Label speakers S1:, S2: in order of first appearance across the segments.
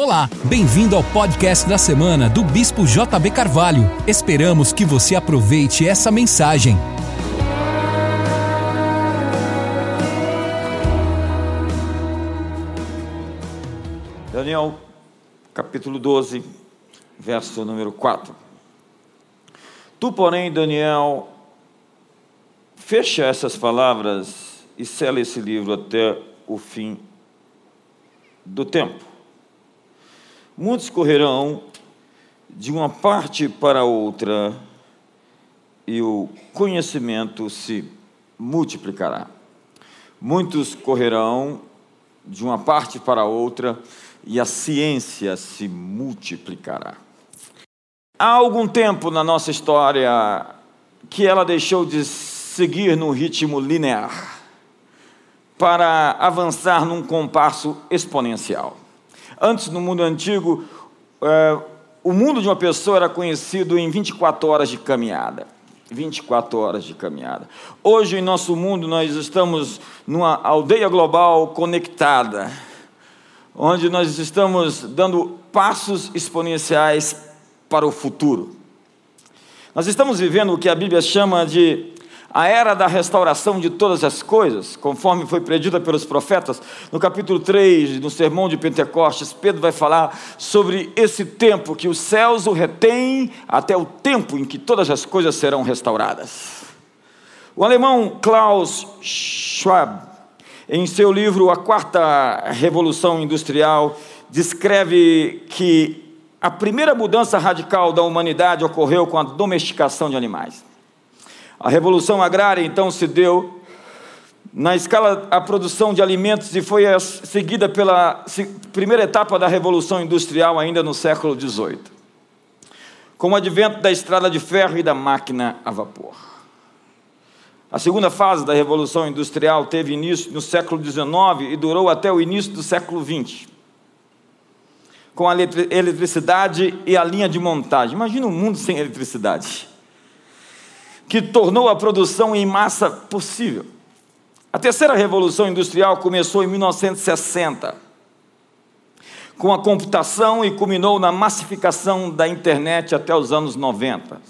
S1: Olá, bem-vindo ao podcast da semana do Bispo JB Carvalho. Esperamos que você aproveite essa mensagem.
S2: Daniel, capítulo 12, verso número 4. Tu, porém, Daniel, fecha essas palavras e sela esse livro até o fim do tempo. Muitos correrão de uma parte para outra e o conhecimento se multiplicará. Muitos correrão de uma parte para outra e a ciência se multiplicará. Há algum tempo na nossa história que ela deixou de seguir no ritmo linear para avançar num compasso exponencial. Antes, no mundo antigo, é, o mundo de uma pessoa era conhecido em 24 horas de caminhada. 24 horas de caminhada. Hoje, em nosso mundo, nós estamos numa aldeia global conectada, onde nós estamos dando passos exponenciais para o futuro. Nós estamos vivendo o que a Bíblia chama de a era da restauração de todas as coisas, conforme foi predita pelos profetas, no capítulo 3, no sermão de Pentecostes, Pedro vai falar sobre esse tempo que os céus o retêm até o tempo em que todas as coisas serão restauradas. O alemão Klaus Schwab, em seu livro A Quarta Revolução Industrial, descreve que a primeira mudança radical da humanidade ocorreu com a domesticação de animais. A revolução agrária então se deu na escala a produção de alimentos e foi seguida pela primeira etapa da revolução industrial ainda no século XVIII, com o advento da estrada de ferro e da máquina a vapor. A segunda fase da revolução industrial teve início no século XIX e durou até o início do século XX, com a eletricidade e a linha de montagem. Imagina um mundo sem eletricidade que tornou a produção em massa possível. A terceira revolução industrial começou em 1960, com a computação e culminou na massificação da internet até os anos 90.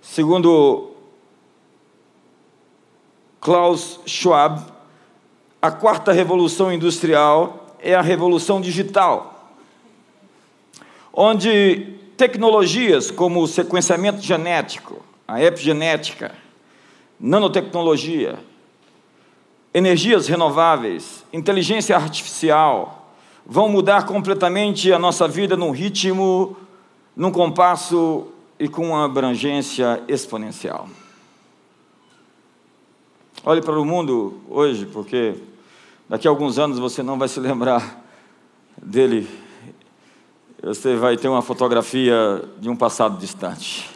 S2: Segundo Klaus Schwab, a quarta revolução industrial é a revolução digital, onde tecnologias como o sequenciamento genético, a epigenética, nanotecnologia, energias renováveis, inteligência artificial, vão mudar completamente a nossa vida num ritmo, num compasso e com uma abrangência exponencial. Olhe para o mundo hoje, porque daqui a alguns anos você não vai se lembrar dele. Você vai ter uma fotografia de um passado distante.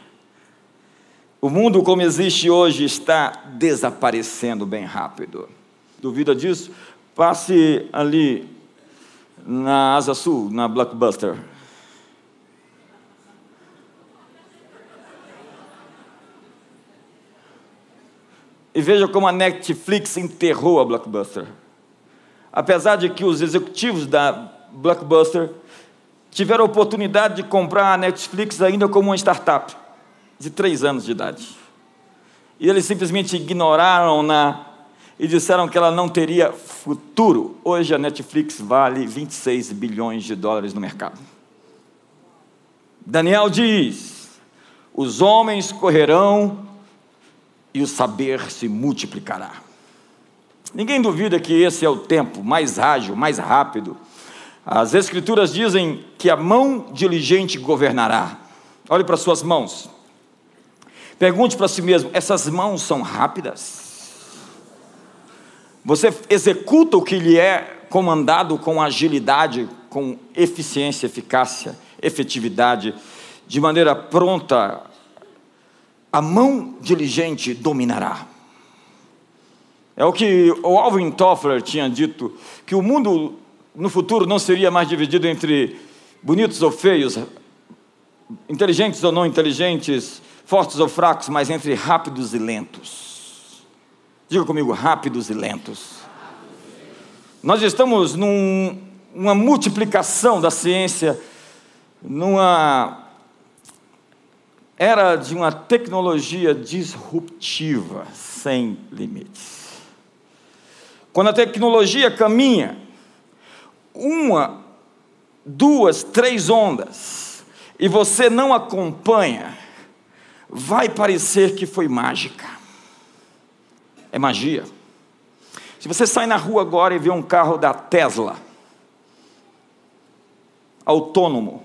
S2: O mundo como existe hoje está desaparecendo bem rápido. Duvida disso? Passe ali na Asa Sul, na Blockbuster. E veja como a Netflix enterrou a Blockbuster. Apesar de que os executivos da Blockbuster tiveram a oportunidade de comprar a Netflix ainda como uma startup de três anos de idade. E eles simplesmente ignoraram-na e disseram que ela não teria futuro. Hoje a Netflix vale 26 bilhões de dólares no mercado. Daniel diz: os homens correrão e o saber se multiplicará. Ninguém duvida que esse é o tempo mais ágil, mais rápido. As Escrituras dizem que a mão diligente governará. Olhe para suas mãos. Pergunte para si mesmo: essas mãos são rápidas? Você executa o que lhe é comandado com agilidade, com eficiência, eficácia, efetividade, de maneira pronta. A mão diligente dominará. É o que o Alvin Toffler tinha dito, que o mundo no futuro não seria mais dividido entre bonitos ou feios, inteligentes ou não inteligentes, fortes ou fracos, mas entre rápidos e lentos. Diga comigo, rápidos e lentos. Nós estamos num uma multiplicação da ciência numa era de uma tecnologia disruptiva, sem limites. Quando a tecnologia caminha, uma, duas, três ondas, e você não acompanha, vai parecer que foi mágica. É magia. Se você sai na rua agora e vê um carro da Tesla, autônomo,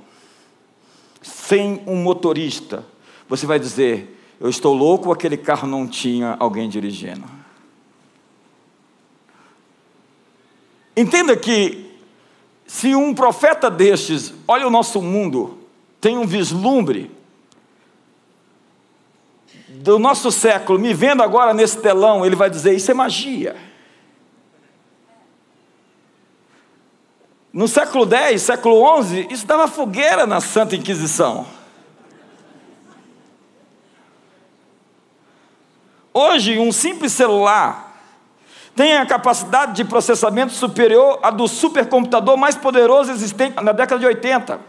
S2: sem um motorista, você vai dizer: Eu estou louco, aquele carro não tinha alguém dirigindo. Entenda que, se um profeta destes olha o nosso mundo, tem um vislumbre do nosso século, me vendo agora nesse telão, ele vai dizer: Isso é magia. No século X, século XI, isso dava fogueira na Santa Inquisição. Hoje, um simples celular tem a capacidade de processamento superior à do supercomputador mais poderoso existente na década de 80,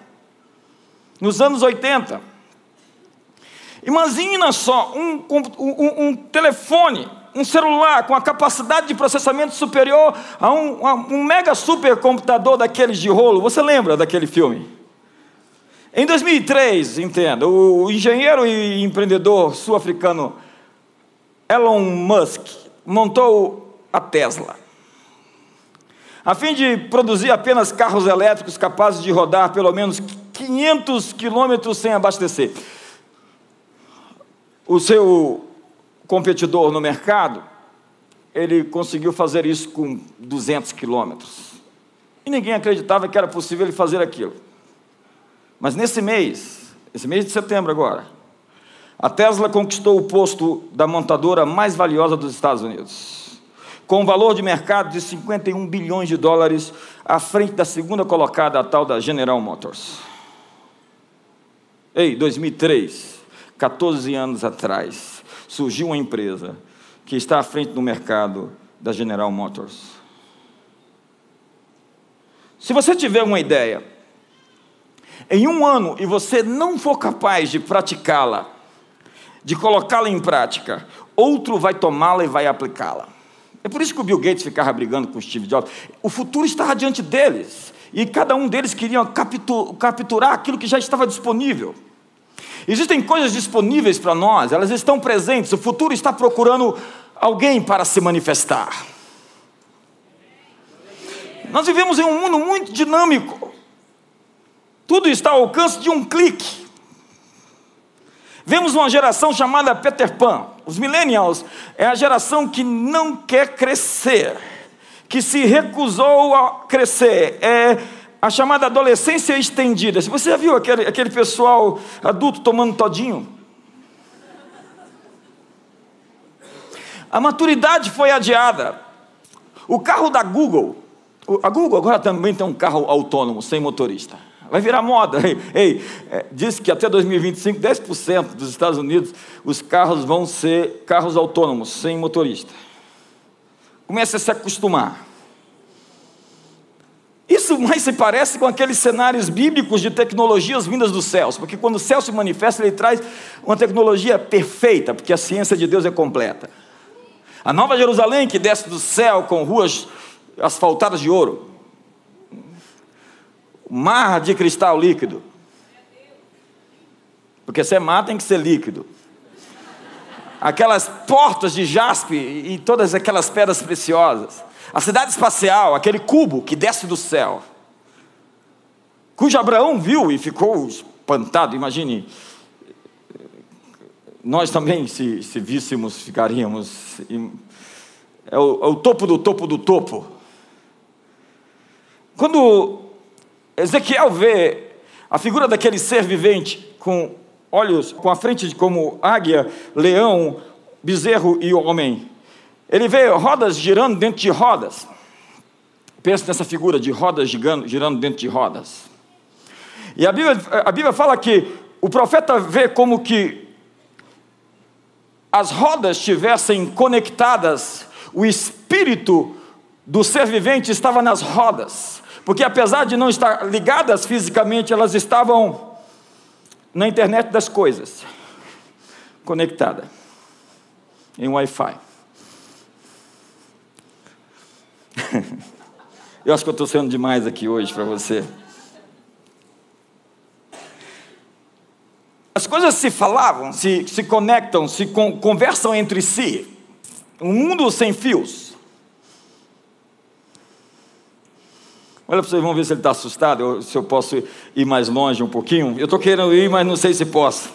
S2: nos anos 80. Imagina só um, um, um telefone, um celular com a capacidade de processamento superior a um, a um mega supercomputador daqueles de rolo. Você lembra daquele filme? Em 2003, entenda, o engenheiro e empreendedor sul-africano Elon Musk montou a Tesla. A fim de produzir apenas carros elétricos capazes de rodar pelo menos 500 quilômetros sem abastecer. O seu competidor no mercado, ele conseguiu fazer isso com 200 quilômetros. E ninguém acreditava que era possível ele fazer aquilo. Mas nesse mês, esse mês de setembro agora, a Tesla conquistou o posto da montadora mais valiosa dos Estados Unidos, com um valor de mercado de 51 bilhões de dólares, à frente da segunda colocada, a tal da General Motors. Ei, 2003, 14 anos atrás, surgiu uma empresa que está à frente do mercado da General Motors. Se você tiver uma ideia, em um ano e você não for capaz de praticá-la, de colocá-la em prática, outro vai tomá-la e vai aplicá-la. É por isso que o Bill Gates ficava brigando com o Steve Jobs. O futuro estava diante deles. E cada um deles queria capturar aquilo que já estava disponível. Existem coisas disponíveis para nós, elas estão presentes. O futuro está procurando alguém para se manifestar. Nós vivemos em um mundo muito dinâmico. Tudo está ao alcance de um clique. Vemos uma geração chamada Peter Pan. Os millennials é a geração que não quer crescer, que se recusou a crescer. É a chamada adolescência estendida. Você já viu aquele, aquele pessoal adulto tomando todinho? A maturidade foi adiada. O carro da Google, a Google agora também tem um carro autônomo, sem motorista. Vai virar moda. Ei, ei é, diz que até 2025, 10% dos Estados Unidos, os carros vão ser carros autônomos, sem motorista. Comece a se acostumar. Isso mais se parece com aqueles cenários bíblicos de tecnologias vindas dos céus, porque quando o céu se manifesta, ele traz uma tecnologia perfeita, porque a ciência de Deus é completa. A nova Jerusalém que desce do céu com ruas asfaltadas de ouro, mar de cristal líquido. Porque se é mar, tem que ser líquido. Aquelas portas de jaspe e todas aquelas pedras preciosas. A cidade espacial, aquele cubo que desce do céu. Cujo Abraão viu e ficou espantado. Imagine, nós também, se, se víssemos, ficaríamos. É o, é o topo do topo do topo. Quando Ezequiel vê a figura daquele ser vivente com olhos, com a frente como águia, leão, bezerro e homem. Ele vê rodas girando dentro de rodas. Pensa nessa figura de rodas girando, dentro de rodas. E a Bíblia, a Bíblia fala que o profeta vê como que as rodas estivessem conectadas, o espírito do ser vivente estava nas rodas Porque apesar de não estar ligadas fisicamente, elas estavam na internet das coisas, conectada em Wi-Fi. Eu acho que eu estou sendo demais aqui hoje para você. As coisas se falavam, se, se conectam, se con conversam entre si. Um mundo sem fios. Olha para vocês, vamos ver se ele está assustado, se eu posso ir mais longe um pouquinho. Eu estou querendo ir, mas não sei se posso.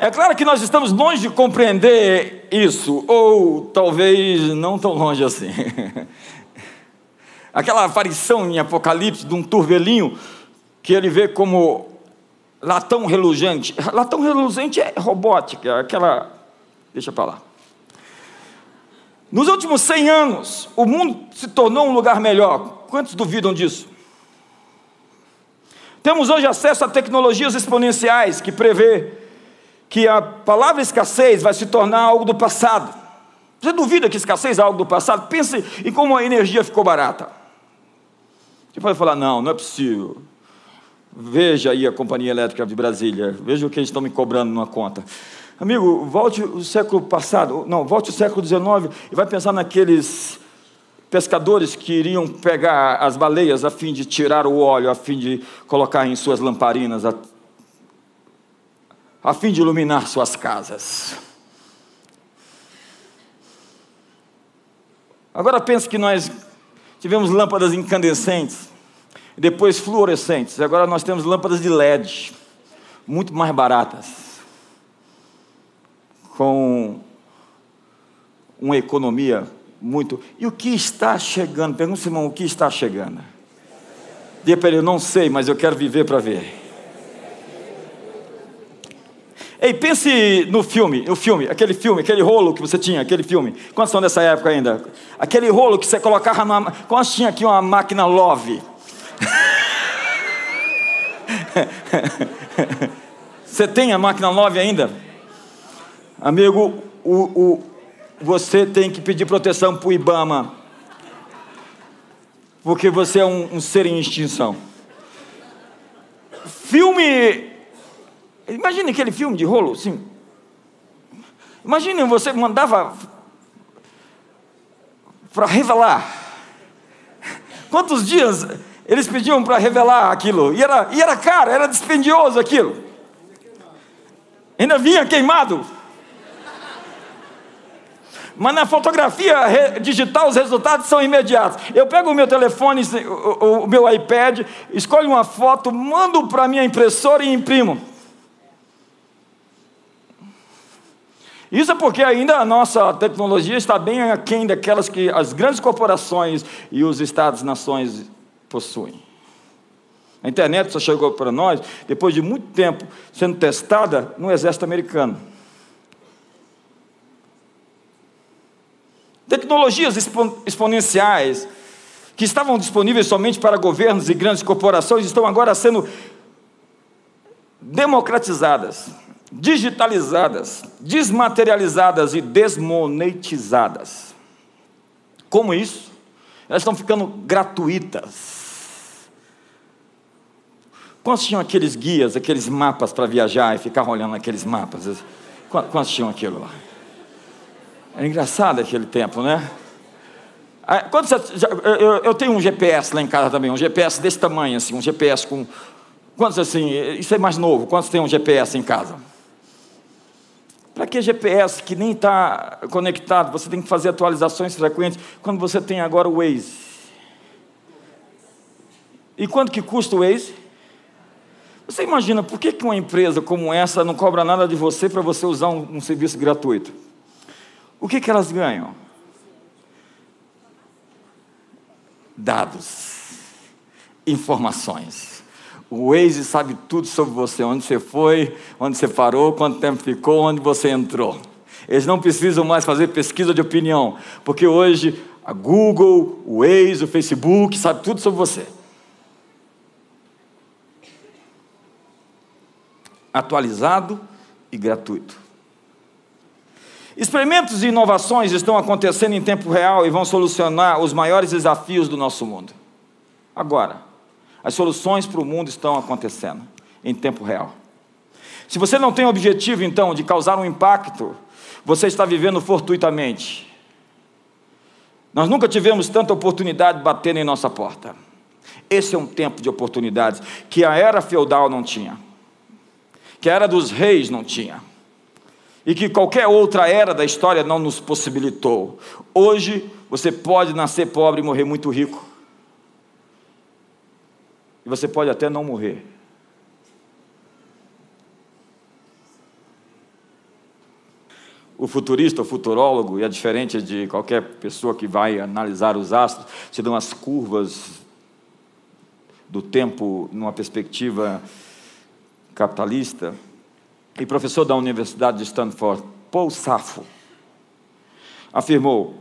S2: É claro que nós estamos longe de compreender isso, ou talvez não tão longe assim. Aquela aparição em Apocalipse de um turvelinho que ele vê como latão reluzente. Latão reluzente é robótica, aquela. Deixa para lá. Nos últimos 100 anos, o mundo se tornou um lugar melhor. Quantos duvidam disso? Temos hoje acesso a tecnologias exponenciais que prevê que a palavra escassez vai se tornar algo do passado. Você duvida que escassez é algo do passado? Pense em como a energia ficou barata. Você pode falar, não, não é possível. Veja aí a Companhia Elétrica de Brasília, veja o que eles estão me cobrando numa conta. Amigo, volte o século passado, não, volte o século XIX e vai pensar naqueles pescadores que iriam pegar as baleias a fim de tirar o óleo, a fim de colocar em suas lamparinas, a, a fim de iluminar suas casas. Agora pense que nós tivemos lâmpadas incandescentes, depois fluorescentes. Agora nós temos lâmpadas de LED, muito mais baratas, com uma economia muito. E o que está chegando? Pergunta, irmão, o que está chegando? Diga para ele, eu não sei, mas eu quero viver para ver. Ei, pense no filme, o filme, aquele filme, aquele rolo que você tinha, aquele filme. Quantos são dessa época ainda? Aquele rolo que você colocava numa. Quantos tinha aqui uma máquina Love? você tem a máquina Love ainda? Amigo, o, o, você tem que pedir proteção para o Ibama. Porque você é um, um ser em extinção. Filme Imagine aquele filme de rolo, assim. Imagine você mandava para revelar. Quantos dias eles pediam para revelar aquilo? E era, e era caro, era dispendioso aquilo. Ainda vinha queimado. Mas na fotografia digital os resultados são imediatos. Eu pego o meu telefone, o, o meu iPad, escolho uma foto, mando para a minha impressora e imprimo. Isso é porque ainda a nossa tecnologia está bem aquém daquelas que as grandes corporações e os Estados-nações possuem. A internet só chegou para nós depois de muito tempo sendo testada no exército americano. Tecnologias exponenciais que estavam disponíveis somente para governos e grandes corporações estão agora sendo democratizadas digitalizadas, desmaterializadas e desmonetizadas. Como isso? Elas estão ficando gratuitas. Quantos tinham aqueles guias, aqueles mapas para viajar e ficar olhando aqueles mapas? Quantos tinham aquilo lá? Era engraçado aquele tempo, né? Ah, eu, tenho um GPS lá em casa também, um GPS desse tamanho, assim, um GPS com. Quantos assim? Isso é mais novo. Quantos tem um GPS em casa? Para que GPS que nem está conectado? Você tem que fazer atualizações frequentes quando você tem agora o Waze. E quanto que custa o Waze? Você imagina por que, uma empresa como essa não cobra nada de você para você usar um, um, serviço gratuito? O que, que elas ganham? Dados, informações. O Waze sabe tudo sobre você, onde você foi, onde você parou, quanto tempo ficou, onde você entrou. Eles não precisam mais fazer pesquisa de opinião, porque hoje a Google, o Waze, o Facebook sabe tudo sobre você. Atualizado e gratuito. Experimentos e inovações estão acontecendo em tempo real e vão solucionar os maiores desafios do nosso mundo. Agora, as soluções para o mundo estão acontecendo em tempo real. Se você não tem o objetivo, então, de causar um impacto, você está vivendo fortuitamente. Nós nunca tivemos tanta oportunidade batendo em nossa porta. Esse é um tempo de oportunidades que a era feudal não tinha, que a era dos reis não tinha, e que qualquer outra era da história não nos possibilitou. Hoje você pode nascer pobre e morrer muito rico, e você pode até não morrer. o futurista, o futurólogo, e é diferente de qualquer pessoa que vai analisar os astros, se dão as curvas do tempo numa perspectiva capitalista. E professor da Universidade de Stanford, Paul Safo, afirmou: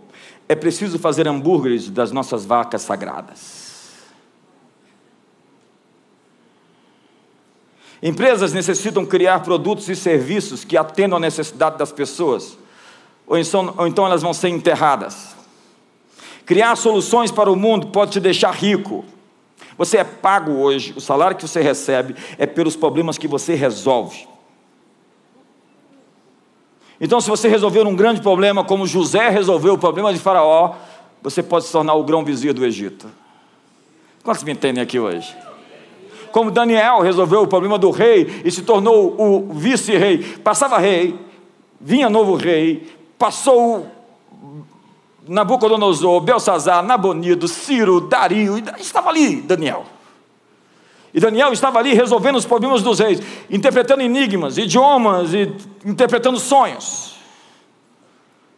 S2: é preciso fazer hambúrgueres das nossas vacas sagradas. Empresas necessitam criar produtos e serviços que atendam à necessidade das pessoas, ou então, ou então elas vão ser enterradas. Criar soluções para o mundo pode te deixar rico. Você é pago hoje, o salário que você recebe é pelos problemas que você resolve. Então, se você resolver um grande problema, como José resolveu o problema de Faraó, você pode se tornar o grão vizir do Egito. Quantos me entendem aqui hoje? Como Daniel resolveu o problema do rei e se tornou o vice-rei. Passava rei, vinha novo rei, passou Nabucodonosor, Belsazar, Nabonido, Ciro, Dario, estava ali Daniel. E Daniel estava ali resolvendo os problemas dos reis, interpretando enigmas, idiomas e interpretando sonhos.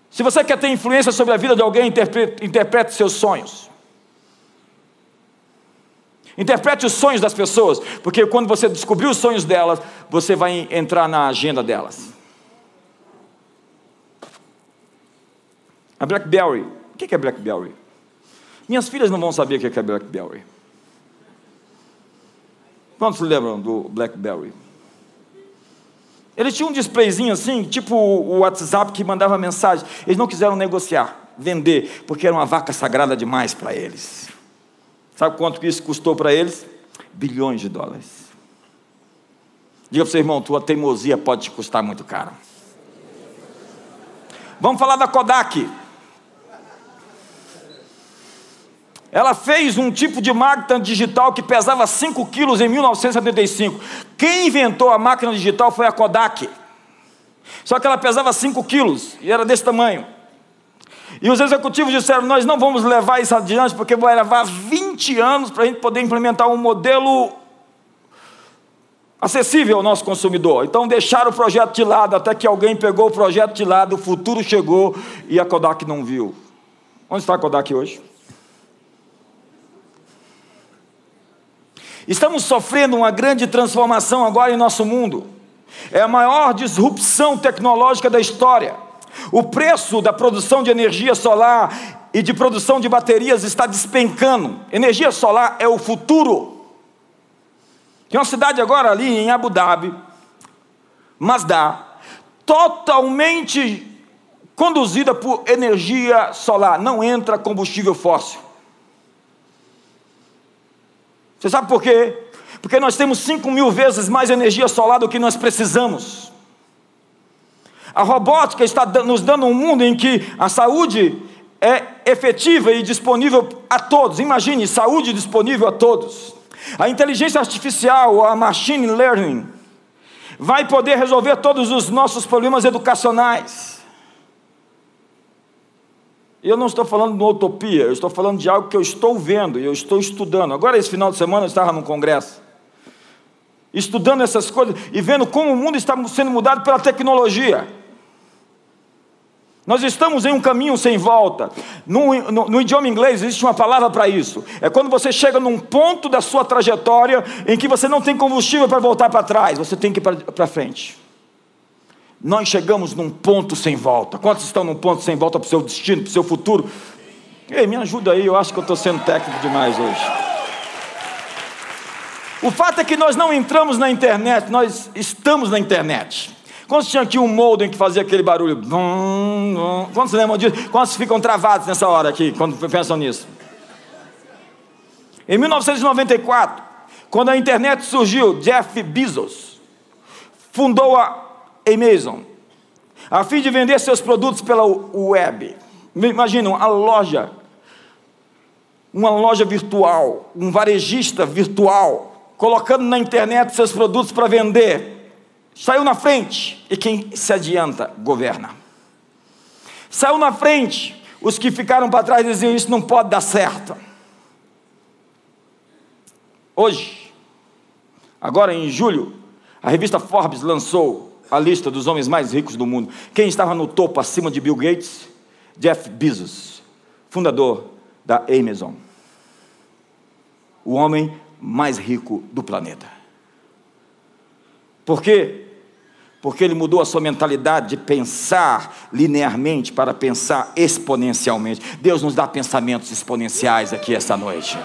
S2: Se você quer ter influência sobre a vida de alguém, interprete, interprete seus sonhos. Interprete os sonhos das pessoas, porque quando você descobrir os sonhos delas, você vai entrar na agenda delas. A Blackberry. O que é Blackberry? Minhas filhas não vão saber o que é Blackberry. Quantos lembram do Blackberry? Ele tinha um displayzinho assim, tipo o WhatsApp que mandava mensagem. Eles não quiseram negociar, vender, porque era uma vaca sagrada demais para eles. Sabe quanto que isso custou para eles? Bilhões de dólares. Diga para o seu irmão, tua teimosia pode te custar muito caro. Vamos falar da Kodak. Ela fez um tipo de máquina digital que pesava 5 quilos em 1975. Quem inventou a máquina digital foi a Kodak. Só que ela pesava 5 quilos e era desse tamanho. E os executivos disseram: Nós não vamos levar isso adiante, porque vai levar 20 anos para a gente poder implementar um modelo acessível ao nosso consumidor. Então deixaram o projeto de lado, até que alguém pegou o projeto de lado, o futuro chegou e a Kodak não viu. Onde está a Kodak hoje? Estamos sofrendo uma grande transformação agora em nosso mundo. É a maior disrupção tecnológica da história. O preço da produção de energia solar e de produção de baterias está despencando. Energia solar é o futuro. Tem uma cidade agora ali em Abu Dhabi, Mazda, totalmente conduzida por energia solar, não entra combustível fóssil. Você sabe por quê? Porque nós temos 5 mil vezes mais energia solar do que nós precisamos. A robótica está nos dando um mundo em que a saúde é efetiva e disponível a todos. Imagine, saúde disponível a todos. A inteligência artificial, a machine learning, vai poder resolver todos os nossos problemas educacionais. Eu não estou falando de uma utopia, eu estou falando de algo que eu estou vendo e eu estou estudando. Agora, esse final de semana, eu estava num congresso, estudando essas coisas e vendo como o mundo está sendo mudado pela tecnologia. Nós estamos em um caminho sem volta. No, no, no idioma inglês existe uma palavra para isso. É quando você chega num ponto da sua trajetória em que você não tem combustível para voltar para trás, você tem que ir para frente. Nós chegamos num ponto sem volta. Quantos estão num ponto sem volta para o seu destino, para o seu futuro? Ei, me ajuda aí, eu acho que eu estou sendo técnico demais hoje. O fato é que nós não entramos na internet, nós estamos na internet. Quantos tinham aqui um modem que fazia aquele barulho? Quantos lembram disso? Quantos ficam travados nessa hora aqui, quando pensam nisso? Em 1994, quando a internet surgiu, Jeff Bezos fundou a Amazon, a fim de vender seus produtos pela web. Imagina, uma loja, uma loja virtual, um varejista virtual, colocando na internet seus produtos para vender. Saiu na frente e quem se adianta governa. Saiu na frente, os que ficaram para trás diziam: Isso não pode dar certo. Hoje, agora em julho, a revista Forbes lançou a lista dos homens mais ricos do mundo. Quem estava no topo acima de Bill Gates? Jeff Bezos, fundador da Amazon. O homem mais rico do planeta. Por quê? Porque ele mudou a sua mentalidade de pensar linearmente para pensar exponencialmente. Deus nos dá pensamentos exponenciais aqui essa noite.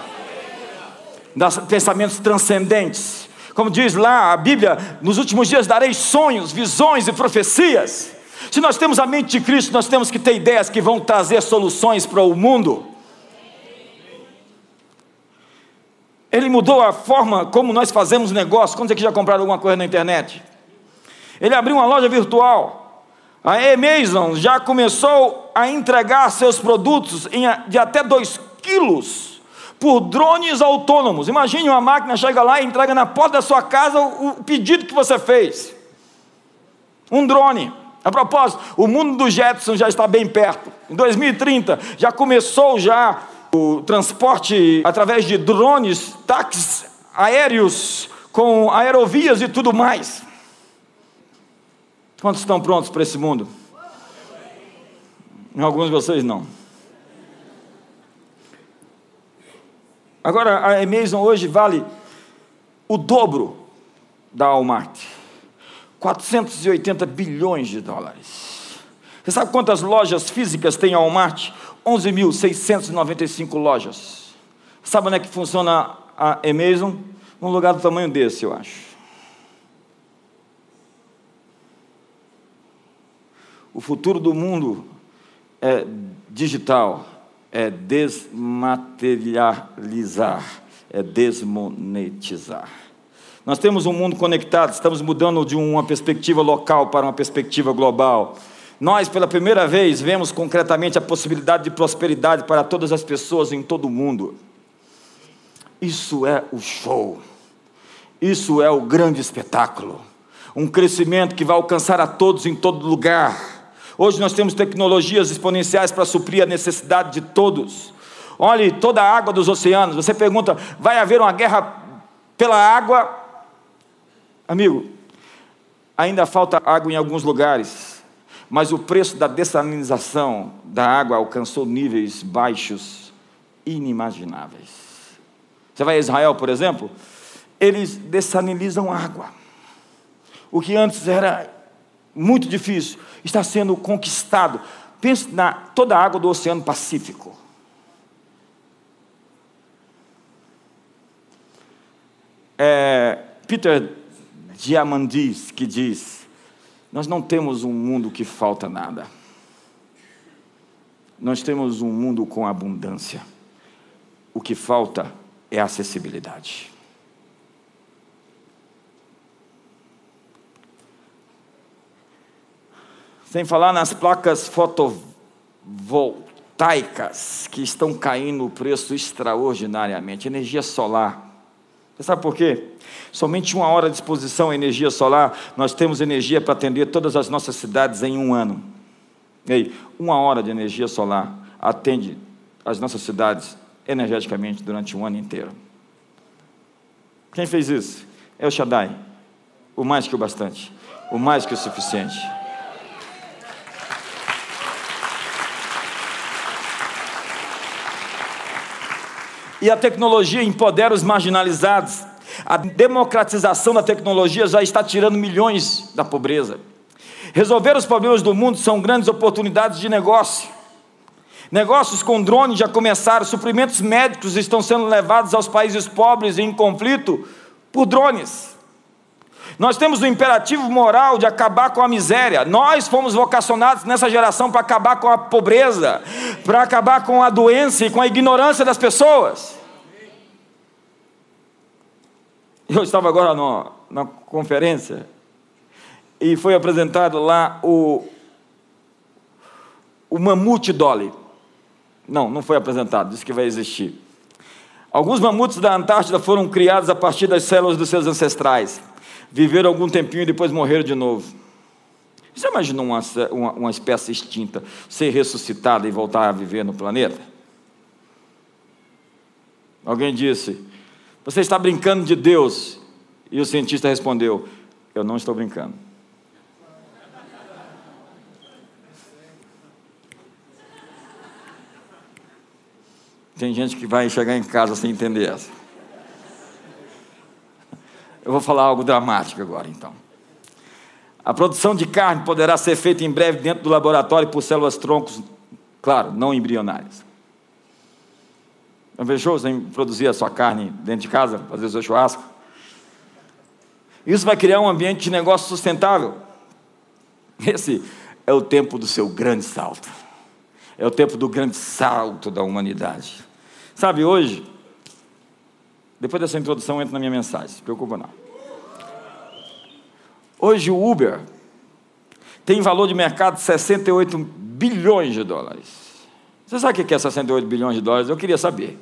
S2: Dá pensamentos transcendentes. Como diz lá a Bíblia, nos últimos dias darei sonhos, visões e profecias. Se nós temos a mente de Cristo, nós temos que ter ideias que vão trazer soluções para o mundo. Ele mudou a forma como nós fazemos negócio. Quantos aqui já compraram alguma coisa na internet? Ele abriu uma loja virtual. A Amazon já começou a entregar seus produtos de até 2 quilos por drones autônomos. Imagine uma máquina chega lá e entrega na porta da sua casa o pedido que você fez. Um drone. A propósito, o mundo do Jetson já está bem perto. Em 2030 já começou já o transporte através de drones, táxis aéreos com aerovias e tudo mais. Quantos estão prontos para esse mundo? Alguns de vocês não. Agora, a Amazon hoje vale o dobro da Walmart. 480 bilhões de dólares. Você sabe quantas lojas físicas tem a Walmart? 11.695 lojas. Sabe onde é que funciona a Amazon? Num lugar do tamanho desse, eu acho. O futuro do mundo é digital, é desmaterializar, é desmonetizar. Nós temos um mundo conectado, estamos mudando de uma perspectiva local para uma perspectiva global. Nós, pela primeira vez, vemos concretamente a possibilidade de prosperidade para todas as pessoas em todo o mundo. Isso é o show. Isso é o grande espetáculo. Um crescimento que vai alcançar a todos em todo lugar Hoje nós temos tecnologias exponenciais para suprir a necessidade de todos. Olhe toda a água dos oceanos. Você pergunta: vai haver uma guerra pela água? Amigo, ainda falta água em alguns lugares, mas o preço da dessalinização da água alcançou níveis baixos, inimagináveis. Você vai a Israel, por exemplo, eles dessalinizam água. O que antes era muito difícil, está sendo conquistado. Pense na toda a água do Oceano Pacífico. É, Peter Diamandis que diz: Nós não temos um mundo que falta nada. Nós temos um mundo com abundância. O que falta é acessibilidade. Sem falar nas placas fotovoltaicas que estão caindo o preço extraordinariamente. Energia solar. Você sabe por quê? Somente uma hora de exposição à energia solar, nós temos energia para atender todas as nossas cidades em um ano. E aí, uma hora de energia solar atende as nossas cidades energeticamente durante um ano inteiro. Quem fez isso? É o Shaddai. O mais que o bastante. O mais que o suficiente. E a tecnologia empodera os marginalizados. A democratização da tecnologia já está tirando milhões da pobreza. Resolver os problemas do mundo são grandes oportunidades de negócio. Negócios com drones já começaram, suprimentos médicos estão sendo levados aos países pobres em conflito por drones. Nós temos o imperativo moral de acabar com a miséria. Nós fomos vocacionados nessa geração para acabar com a pobreza, para acabar com a doença e com a ignorância das pessoas. Eu estava agora no, na conferência e foi apresentado lá o, o mamute Dolly. Não, não foi apresentado, disse que vai existir. Alguns mamutes da Antártida foram criados a partir das células dos seus ancestrais. Viveram algum tempinho e depois morreram de novo. Você imagina uma, uma, uma espécie extinta ser ressuscitada e voltar a viver no planeta? Alguém disse: Você está brincando de Deus? E o cientista respondeu: Eu não estou brincando. Tem gente que vai chegar em casa sem entender essa. Eu vou falar algo dramático agora, então. A produção de carne poderá ser feita em breve dentro do laboratório por células troncos, claro, não embrionárias. Não vejo em produzir a sua carne dentro de casa, fazer o seu churrasco? Isso vai criar um ambiente de negócio sustentável. Esse é o tempo do seu grande salto. É o tempo do grande salto da humanidade. Sabe, hoje, depois dessa introdução, entra na minha mensagem, se preocupa não. Hoje o Uber tem valor de mercado de 68 bilhões de dólares. Você sabe o que é 68 bilhões de dólares? Eu queria saber.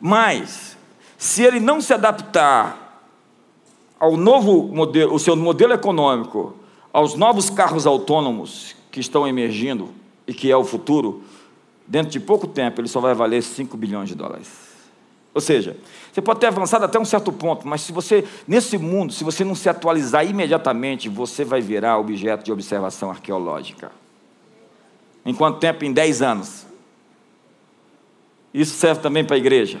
S2: Mas, se ele não se adaptar ao novo modelo, o seu modelo econômico, aos novos carros autônomos que estão emergindo e que é o futuro, dentro de pouco tempo ele só vai valer 5 bilhões de dólares. Ou seja, você pode ter avançado até um certo ponto, mas se você, nesse mundo, se você não se atualizar imediatamente, você vai virar objeto de observação arqueológica. Em quanto tempo? Em 10 anos. Isso serve também para a igreja.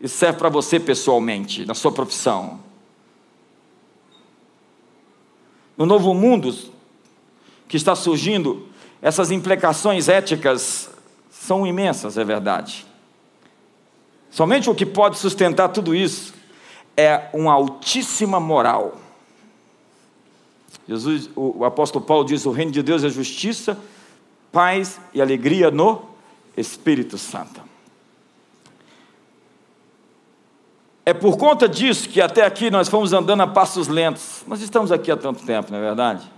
S2: Isso serve para você pessoalmente, na sua profissão. No novo mundo que está surgindo, essas implicações éticas são imensas, é verdade. Somente o que pode sustentar tudo isso é uma altíssima moral. Jesus, o, apóstolo Paulo diz: o reino de Deus é justiça, paz e alegria no Espírito Santo. É por conta disso que até aqui nós fomos andando a passos lentos. Nós estamos aqui há tanto tempo, não é verdade?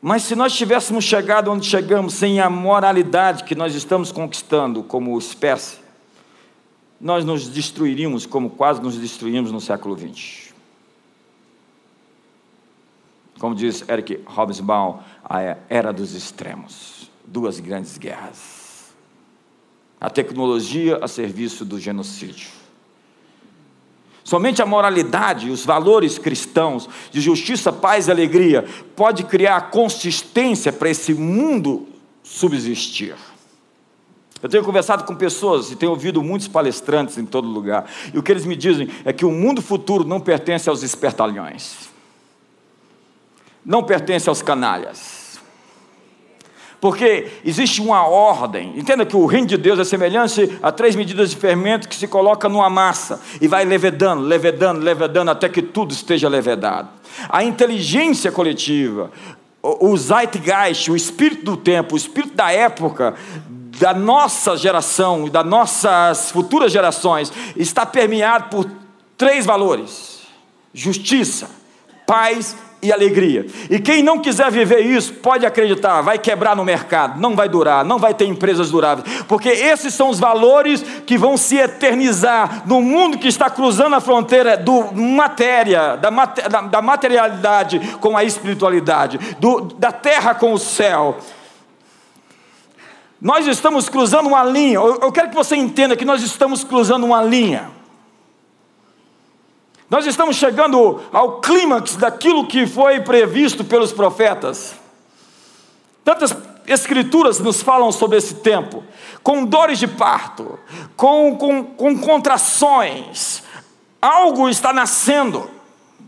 S2: Mas se nós tivéssemos chegado onde chegamos sem a moralidade que nós estamos conquistando como espécie, nós nos destruiríamos como quase nos destruímos no século XX. Como diz Eric Hobsbawm, a era dos extremos, duas grandes guerras a tecnologia a serviço do genocídio. Somente a moralidade os valores cristãos de justiça, paz e alegria pode criar consistência para esse mundo subsistir. Eu tenho conversado com pessoas e tenho ouvido muitos palestrantes em todo lugar, e o que eles me dizem é que o mundo futuro não pertence aos espertalhões, não pertence aos canalhas, porque existe uma ordem. Entenda que o reino de Deus é semelhante a três medidas de fermento que se coloca numa massa e vai levedando, levedando, levedando até que tudo esteja levedado. A inteligência coletiva, o zeitgeist, o espírito do tempo, o espírito da época, da nossa geração e das nossas futuras gerações está permeado por três valores: justiça, paz e alegria. E quem não quiser viver isso, pode acreditar, vai quebrar no mercado, não vai durar, não vai ter empresas duráveis, porque esses são os valores que vão se eternizar no mundo que está cruzando a fronteira do matéria, da, da materialidade com a espiritualidade, do, da terra com o céu. Nós estamos cruzando uma linha, eu quero que você entenda que nós estamos cruzando uma linha. Nós estamos chegando ao clímax daquilo que foi previsto pelos profetas. Tantas escrituras nos falam sobre esse tempo, com dores de parto, com, com, com contrações, algo está nascendo.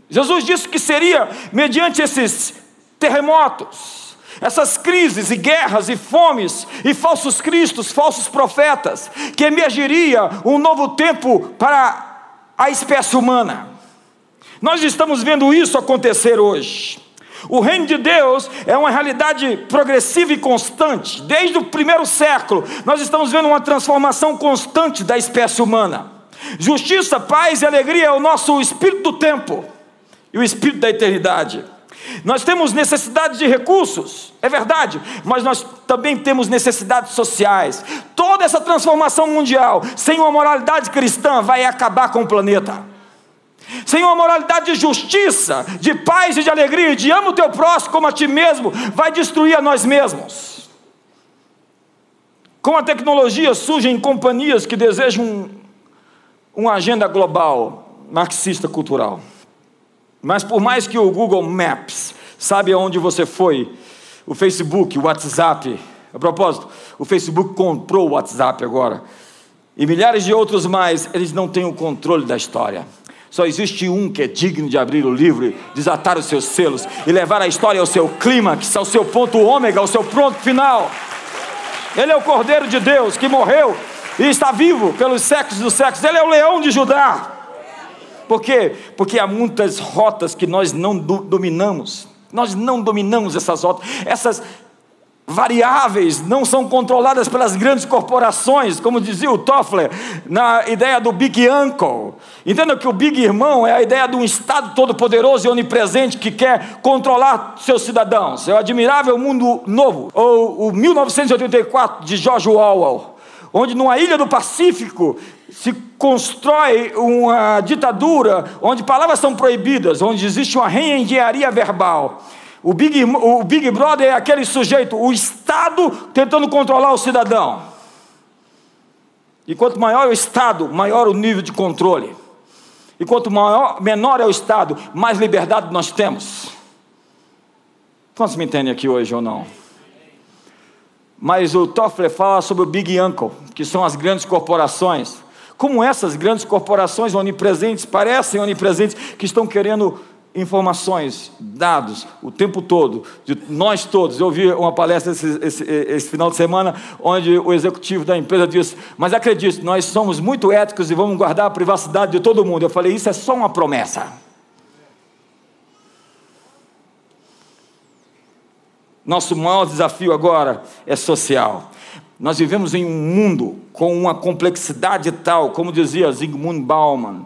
S2: Jesus disse que seria mediante esses terremotos, essas crises e guerras e fomes e falsos cristos, falsos profetas, que emergiria um novo tempo para a espécie humana. Nós estamos vendo isso acontecer hoje. O reino de Deus é uma realidade progressiva e constante. Desde o primeiro século, nós estamos vendo uma transformação constante da espécie humana. Justiça, paz e alegria é o nosso espírito do tempo e o espírito da eternidade. Nós temos necessidade de recursos, é verdade, mas nós também temos necessidades sociais. Toda essa transformação mundial, sem uma moralidade cristã, vai acabar com o planeta. Sem uma moralidade de justiça, de paz e de alegria, de ama o teu próximo como a ti mesmo, vai destruir a nós mesmos. Com a tecnologia surgem companhias que desejam uma agenda global, marxista cultural. Mas por mais que o Google Maps sabe aonde você foi, o Facebook, o WhatsApp, a propósito, o Facebook comprou o WhatsApp agora, e milhares de outros mais, eles não têm o controle da história. Só existe um que é digno de abrir o livro, desatar os seus selos e levar a história ao seu clímax, ao seu ponto ômega, ao seu pronto final. Ele é o Cordeiro de Deus que morreu e está vivo pelos séculos dos séculos. Ele é o leão de Judá. Por quê? Porque há muitas rotas que nós não do, dominamos. Nós não dominamos essas rotas. Essas variáveis não são controladas pelas grandes corporações, como dizia o Toffler, na ideia do Big Uncle. Entenda que o Big Irmão é a ideia de um Estado todo-poderoso e onipresente que quer controlar seus cidadãos. É o admirável mundo novo, ou o 1984 de George Orwell, onde numa ilha do Pacífico se constrói uma ditadura onde palavras são proibidas, onde existe uma reengenharia verbal. O Big, o Big Brother é aquele sujeito, o Estado tentando controlar o cidadão. E quanto maior é o Estado, maior o nível de controle. E quanto maior, menor é o Estado, mais liberdade nós temos. Quantos me entendem aqui hoje ou não? Mas o Toffler fala sobre o Big Uncle, que são as grandes corporações como essas grandes corporações onipresentes, parecem onipresentes, que estão querendo informações, dados, o tempo todo, de nós todos. Eu ouvi uma palestra esse, esse, esse, final de semana, onde o executivo da empresa disse: Mas acredite, nós somos muito éticos e vamos guardar a privacidade de todo mundo. Eu falei: Isso é só uma promessa. Nosso maior desafio agora é social. Nós vivemos em um mundo com uma complexidade tal, como dizia Zygmunt Bauman,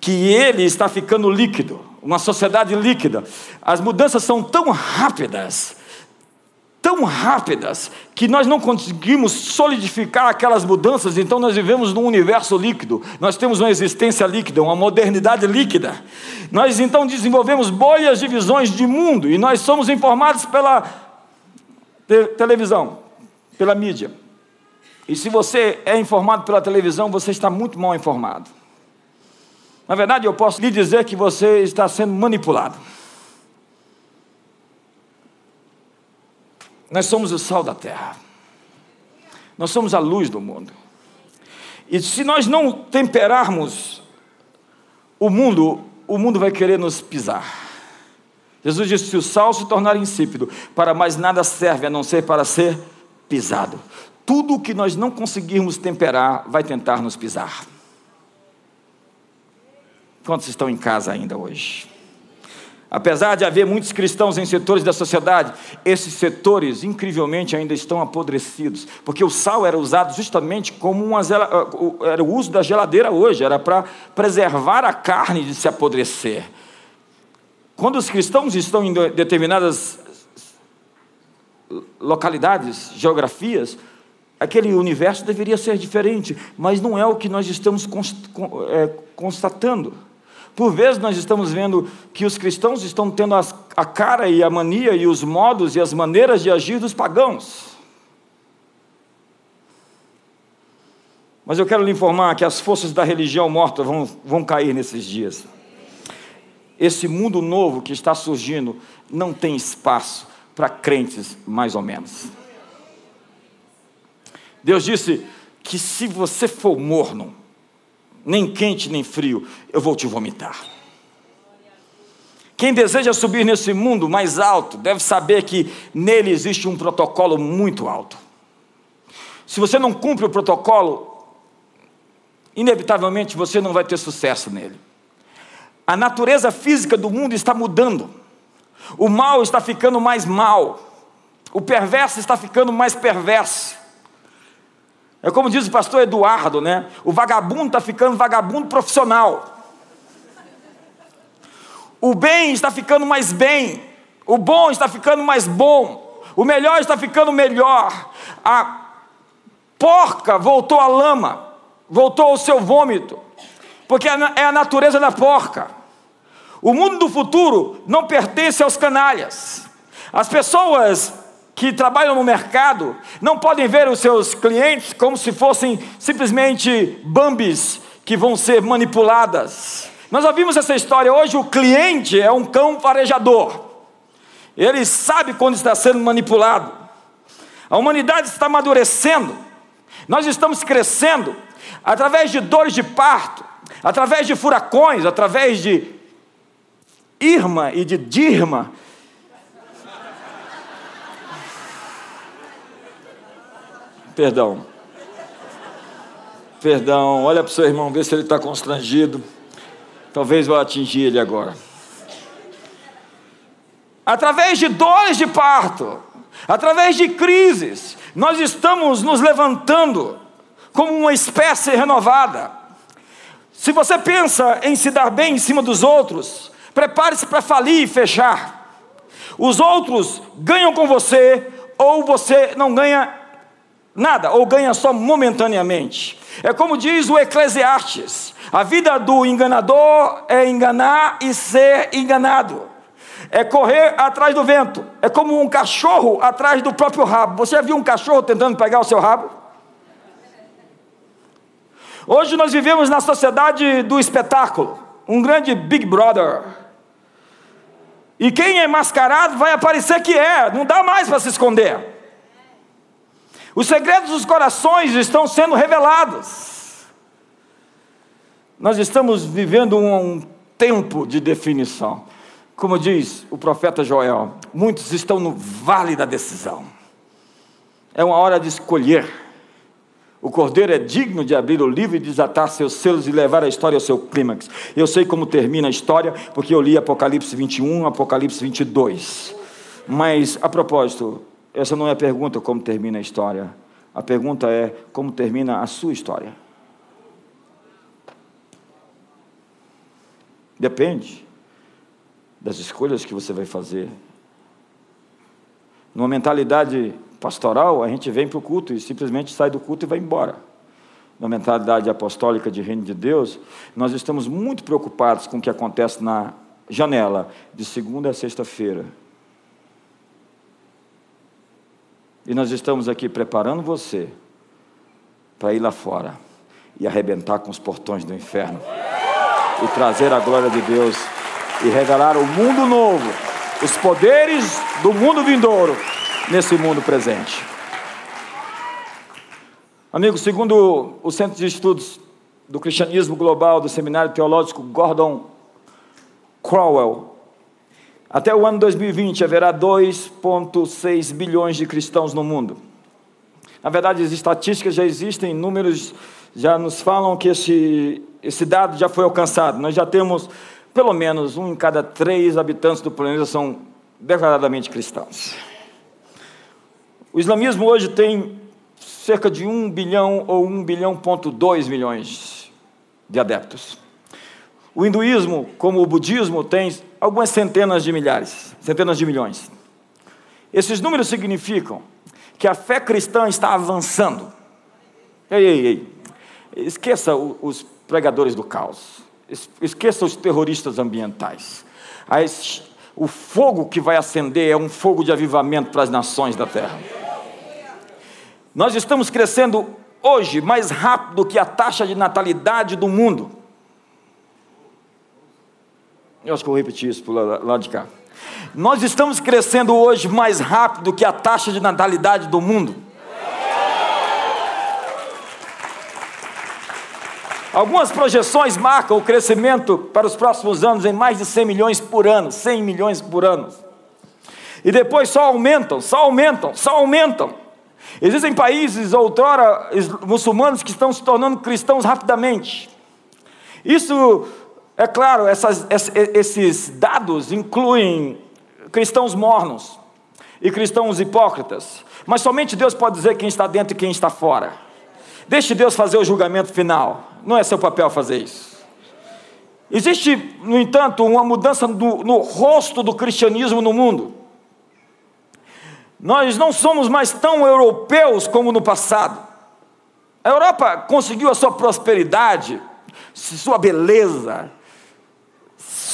S2: que ele está ficando líquido, uma sociedade líquida. As mudanças são tão rápidas, tão rápidas, que nós não conseguimos solidificar aquelas mudanças, então nós vivemos num universo líquido, nós temos uma existência líquida, uma modernidade líquida. Nós então desenvolvemos bolhas de visões de mundo e nós somos informados pela te televisão, pela mídia. E se você é informado pela televisão, você está muito mal informado. Na verdade, eu posso lhe dizer que você está sendo manipulado. Nós somos o sal da terra. Nós somos a luz do mundo. E se nós não temperarmos o mundo, o mundo vai querer nos pisar. Jesus disse: se o sal se tornar insípido, para mais nada serve a não ser para ser pisado tudo o que nós não conseguirmos temperar vai tentar nos pisar. Quantos estão em casa ainda hoje? Apesar de haver muitos cristãos em setores da sociedade, esses setores, incrivelmente, ainda estão apodrecidos, porque o sal era usado justamente como uma, ah, era o uso da geladeira hoje, era para preservar a carne de se apodrecer. Quando os cristãos estão em determinadas localidades, geografias, aquele universo deveria ser diferente, mas não é o que nós estamos é, constatando. Por vezes nós estamos vendo que os cristãos estão tendo a cara e a mania e os modos e as maneiras de agir dos pagãos. Mas eu quero lhe informar que as forças da religião morta vão, vão cair nesses dias. Esse mundo novo que está surgindo não tem espaço para crentes mais ou menos. Deus disse que se você for morno, nem quente nem frio, eu vou te vomitar. Quem deseja subir nesse mundo mais alto deve saber que nele existe um protocolo muito alto. Se você não cumpre o protocolo, inevitavelmente você não vai ter sucesso nele. A natureza física do mundo está mudando. O mal está ficando mais mal. O perverso está ficando mais perverso. É como diz o pastor Eduardo, né? O vagabundo está ficando vagabundo profissional. O bem está ficando mais bem. O bom está ficando mais bom. O melhor está ficando melhor. A porca voltou à lama, voltou ao seu vômito, porque é a natureza da porca. O mundo do futuro não pertence aos canalhas. As pessoas que trabalham no mercado não podem ver os seus clientes como se fossem simplesmente bambis que vão ser manipuladas. Nós ouvimos essa história. Hoje o cliente é um cão farejador. Ele sabe quando está sendo manipulado. A humanidade está amadurecendo. Nós estamos crescendo através de dores de parto, através de furacões, através de Irma e de Dirma. Perdão. Perdão, olha para o seu irmão, vê se ele está constrangido. Talvez vá atingir ele agora. Através de dores de parto, através de crises, nós estamos nos levantando como uma espécie renovada. Se você pensa em se dar bem em cima dos outros, prepare-se para falir e fechar. Os outros ganham com você, ou você não ganha nada, ou ganha só momentaneamente. É como diz o Eclesiastes: a vida do enganador é enganar e ser enganado. É correr atrás do vento. É como um cachorro atrás do próprio rabo. Você já viu um cachorro tentando pegar o seu rabo? Hoje nós vivemos na sociedade do espetáculo, um grande Big Brother. E quem é mascarado vai aparecer que é, não dá mais para se esconder. Os segredos dos corações estão sendo revelados. Nós estamos vivendo um, tempo de definição. Como diz o profeta Joel, muitos estão no vale da decisão. É uma hora de escolher. O cordeiro é digno de abrir o livro e desatar seus selos e levar a história ao seu clímax. Eu sei como termina a história, porque eu li Apocalipse 21, Apocalipse 22. Mas, a propósito, essa não é a pergunta como termina a história. A pergunta é como termina a sua história. Depende das escolhas que você vai fazer. Numa mentalidade pastoral, a gente vem para o culto e simplesmente sai do culto e vai embora. Na mentalidade apostólica de reino de Deus, nós estamos muito preocupados com o que acontece na janela de segunda a sexta-feira. E nós estamos aqui preparando você para ir lá fora e arrebentar com os portões do inferno e trazer a glória de Deus e revelar o mundo novo, os poderes do mundo vindouro nesse mundo presente. Amigo, segundo o Centro de Estudos do Cristianismo Global do Seminário Teológico Gordon Crowell, até o ano 2020 haverá 2,6 bilhões de cristãos no mundo. Na verdade, as estatísticas já existem, números já nos falam que esse, esse dado já foi alcançado. Nós já temos pelo menos um em cada três habitantes do planeta são declaradamente cristãos. O islamismo hoje tem cerca de 1 bilhão ou 1 bilhão ponto 2 milhões de adeptos. O hinduísmo, como o budismo, tem algumas centenas de milhares, centenas de milhões. Esses números significam que a fé cristã está avançando. Ei, ei, ei. Esqueça os pregadores do caos. Esqueça os terroristas ambientais. O fogo que vai acender é um fogo de avivamento para as nações da terra. Nós estamos crescendo hoje mais rápido que a taxa de natalidade do mundo. Eu acho que eu vou repetir isso para lá de cá. Nós estamos crescendo hoje mais rápido que a taxa de natalidade do mundo. Algumas projeções marcam o crescimento para os próximos anos em mais de 100 milhões por ano, 100 milhões por ano. E depois só aumentam, só aumentam, só aumentam. Existem países outrora muçulmanos que estão se tornando cristãos rapidamente. Isso é claro, essas, esses dados incluem cristãos mornos e cristãos hipócritas, mas somente Deus pode dizer quem está dentro e quem está fora. Deixe Deus fazer o julgamento final, não é seu papel fazer isso. Existe, no entanto, uma mudança no, no rosto do cristianismo no mundo. Nós não somos mais tão europeus como no passado. A Europa conseguiu a sua prosperidade, sua beleza,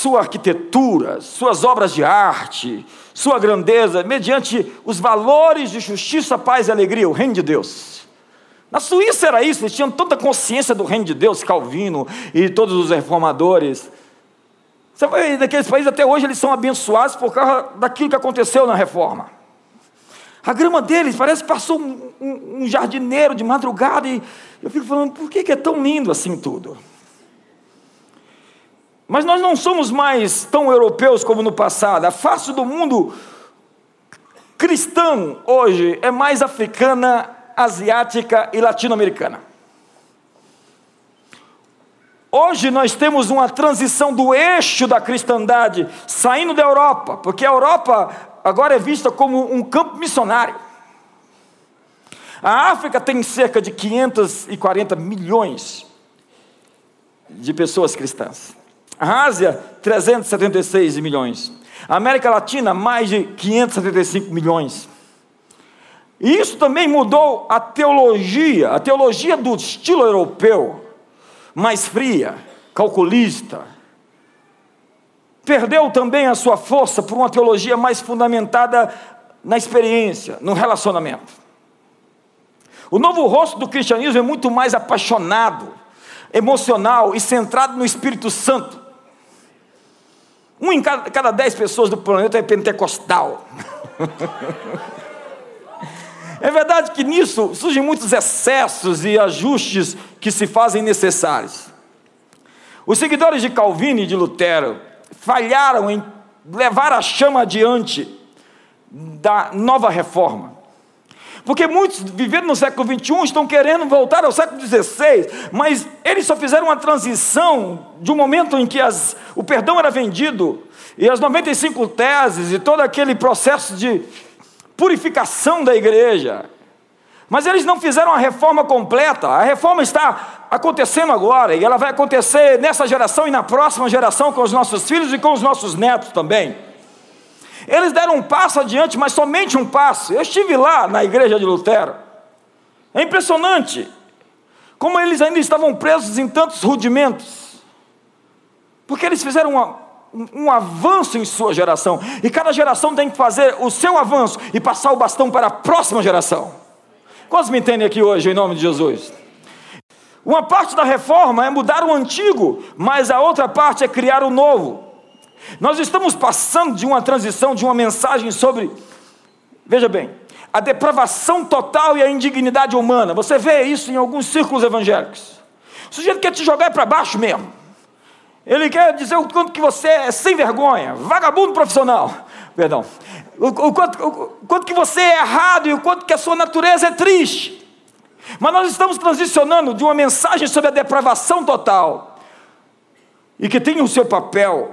S2: sua arquitetura, suas obras de arte, sua grandeza, mediante os valores de justiça, paz e alegria, o reino de Deus. Na Suíça era isso, eles tinham tanta consciência do reino de Deus, Calvino e todos os reformadores. Você vai naqueles países até hoje eles são abençoados por causa daquilo que aconteceu na reforma. A grama deles parece que passou um, um, um jardineiro de madrugada e eu fico falando, por que, que é tão lindo assim tudo? Mas nós não somos mais tão europeus como no passado. A face do mundo cristão hoje é mais africana, asiática e latino-americana. Hoje nós temos uma transição do eixo da cristandade saindo da Europa, porque a Europa agora é vista como um campo missionário. A África tem cerca de 540 milhões de pessoas cristãs. A Ásia, 376 milhões. A América Latina, mais de 575 milhões. E isso também mudou a teologia, a teologia do estilo europeu, mais fria, calculista, perdeu também a sua força por uma teologia mais fundamentada na experiência, no relacionamento. O novo rosto do cristianismo é muito mais apaixonado, emocional e centrado no Espírito Santo. Um em cada, cada dez pessoas do planeta é pentecostal. é verdade que nisso surgem muitos excessos e ajustes que se fazem necessários. Os seguidores de Calvino e de Lutero falharam em levar a chama adiante da nova reforma. Porque muitos vivendo no século XXI estão querendo voltar ao século XVI, mas eles só fizeram uma transição de um momento em que as, o perdão era vendido, e as 95 teses, e todo aquele processo de purificação da igreja, mas eles não fizeram a reforma completa. A reforma está acontecendo agora e ela vai acontecer nessa geração e na próxima geração com os nossos filhos e com os nossos netos também. Eles deram um passo adiante, mas somente um passo. Eu estive lá na igreja de Lutero. É impressionante como eles ainda estavam presos em tantos rudimentos. Porque eles fizeram uma, um, um avanço em sua geração. E cada geração tem que fazer o seu avanço e passar o bastão para a próxima geração. Quantos me entendem aqui hoje, em nome de Jesus? Uma parte da reforma é mudar o antigo, mas a outra parte é criar o novo. Nós estamos passando de uma transição, de uma mensagem sobre, veja bem, a depravação total e a indignidade humana. Você vê isso em alguns círculos evangélicos. O sujeito quer te jogar para baixo mesmo. Ele quer dizer o quanto que você é sem vergonha, vagabundo profissional. Perdão o, o, quanto, o, quanto que você é errado e o quanto que a sua natureza é triste. Mas nós estamos transicionando de uma mensagem sobre a depravação total e que tem o seu papel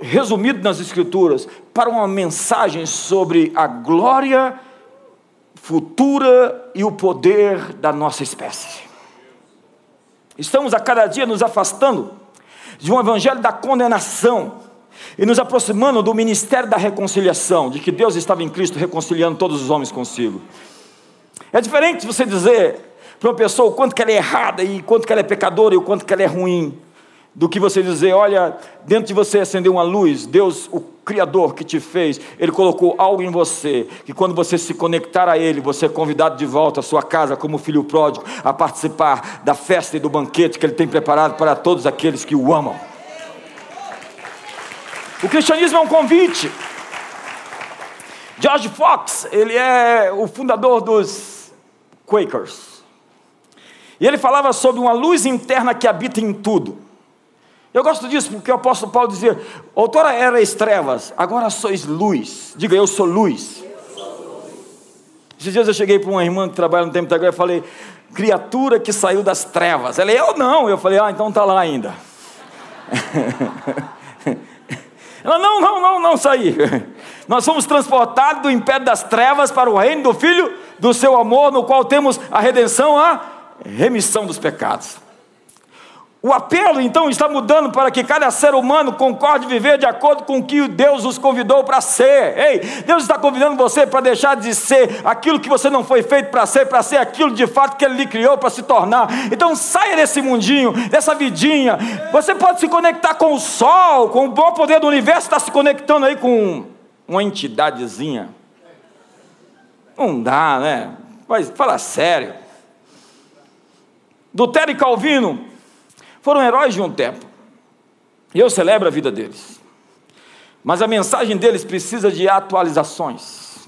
S2: resumido nas Escrituras para uma mensagem sobre a glória futura e o poder da nossa espécie. Estamos a cada dia nos afastando de um evangelho da condenação e nos aproximando do ministério da reconciliação, de que Deus estava em Cristo reconciliando todos os homens consigo. É diferente você dizer para uma pessoa o quanto que ela é errada e o quanto que ela é pecadora e o quanto que ela é ruim, do que você dizer, olha, dentro de você acendeu uma luz, Deus, o Criador que te fez, Ele colocou algo em você, que quando você se conectar a Ele, você é convidado de volta à sua casa como filho pródigo, a participar da festa e do banquete que Ele tem preparado para todos aqueles que o amam. O cristianismo é um convite. George Fox, ele é o fundador dos Quakers. E ele falava sobre uma luz interna que habita em tudo. Eu gosto disso porque o apóstolo Paulo dizia: outrora erais trevas, agora sois luz. Diga, eu sou luz. Esses dias eu cheguei para uma irmã que trabalha no tempo da igreja e falei: criatura que saiu das trevas. Ela, eu não. Eu falei: ah, então está lá ainda. Ela, não, não, não, não sair. Nós fomos transportados do império das trevas para o reino do Filho do seu amor, no qual temos a redenção, a remissão dos pecados. O apelo então está mudando para que cada ser humano concorde viver de acordo com o que Deus os convidou para ser. Ei, Deus está convidando você para deixar de ser aquilo que você não foi feito para ser, para ser aquilo de fato que Ele lhe criou para se tornar. Então saia desse mundinho, dessa vidinha. Você pode se conectar com o sol, com o bom poder do universo, está se conectando aí com uma entidadezinha. Não dá, né? Mas fala sério. Lutero e Calvino foram heróis de um tempo. E eu celebro a vida deles. Mas a mensagem deles precisa de atualizações.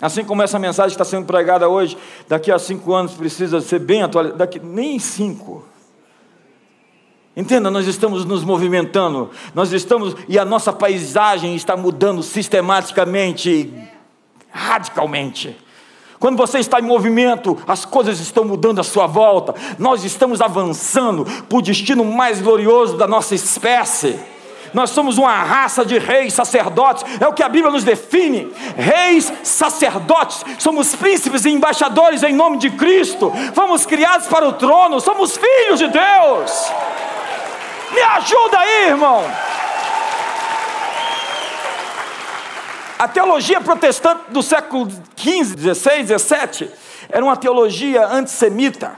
S2: Assim como essa mensagem está sendo pregada hoje, daqui a cinco anos precisa ser bem atualizada. Daqui, nem cinco. Entenda, nós estamos nos movimentando, nós estamos, e a nossa paisagem está mudando sistematicamente, radicalmente. Quando você está em movimento, as coisas estão mudando à sua volta. Nós estamos avançando para o destino mais glorioso da nossa espécie. Nós somos uma raça de reis, sacerdotes, é o que a Bíblia nos define. Reis, sacerdotes, somos príncipes e embaixadores em nome de Cristo. Fomos criados para o trono, somos filhos de Deus. Me ajuda aí, irmão. A teologia protestante do século XV, XVI, XVII era uma teologia antissemita.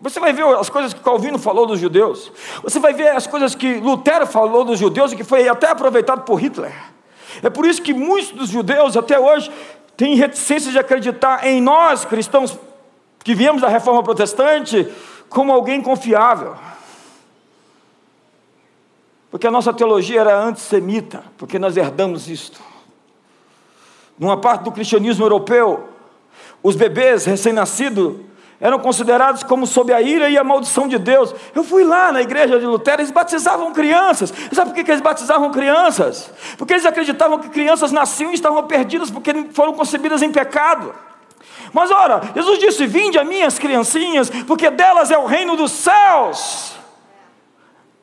S2: Você vai ver as coisas que Calvino falou dos judeus. Você vai ver as coisas que Lutero falou dos judeus e que foi até aproveitado por Hitler. É por isso que muitos dos judeus até hoje têm reticência de acreditar em nós, cristãos que viemos da reforma protestante, como alguém confiável. Porque a nossa teologia era antissemita, porque nós herdamos isto numa parte do cristianismo europeu, os bebês recém-nascidos eram considerados como sob a ira e a maldição de Deus. Eu fui lá na igreja de Lutero, eles batizavam crianças. Sabe por que eles batizavam crianças? Porque eles acreditavam que crianças nasciam e estavam perdidas porque foram concebidas em pecado. Mas ora, Jesus disse: Vinde a minhas criancinhas, porque delas é o reino dos céus.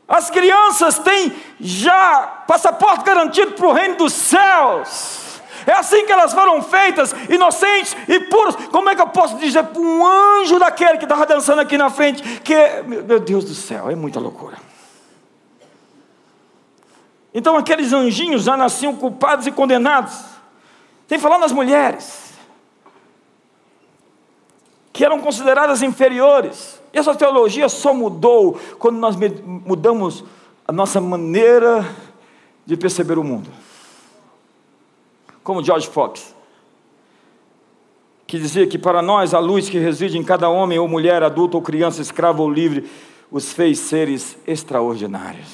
S2: As crianças têm já passaporte garantido para o reino dos céus. É assim que elas foram feitas, inocentes e puras. Como é que eu posso dizer para um anjo daquele que estava dançando aqui na frente que, meu Deus do céu, é muita loucura. Então aqueles anjinhos já nasciam culpados e condenados. Tem falando nas mulheres, que eram consideradas inferiores. Essa teologia só mudou quando nós mudamos a nossa maneira de perceber o mundo como George Fox, que dizia que para nós a luz que reside em cada homem ou mulher, adulto ou criança, escravo ou livre, os fez seres extraordinários.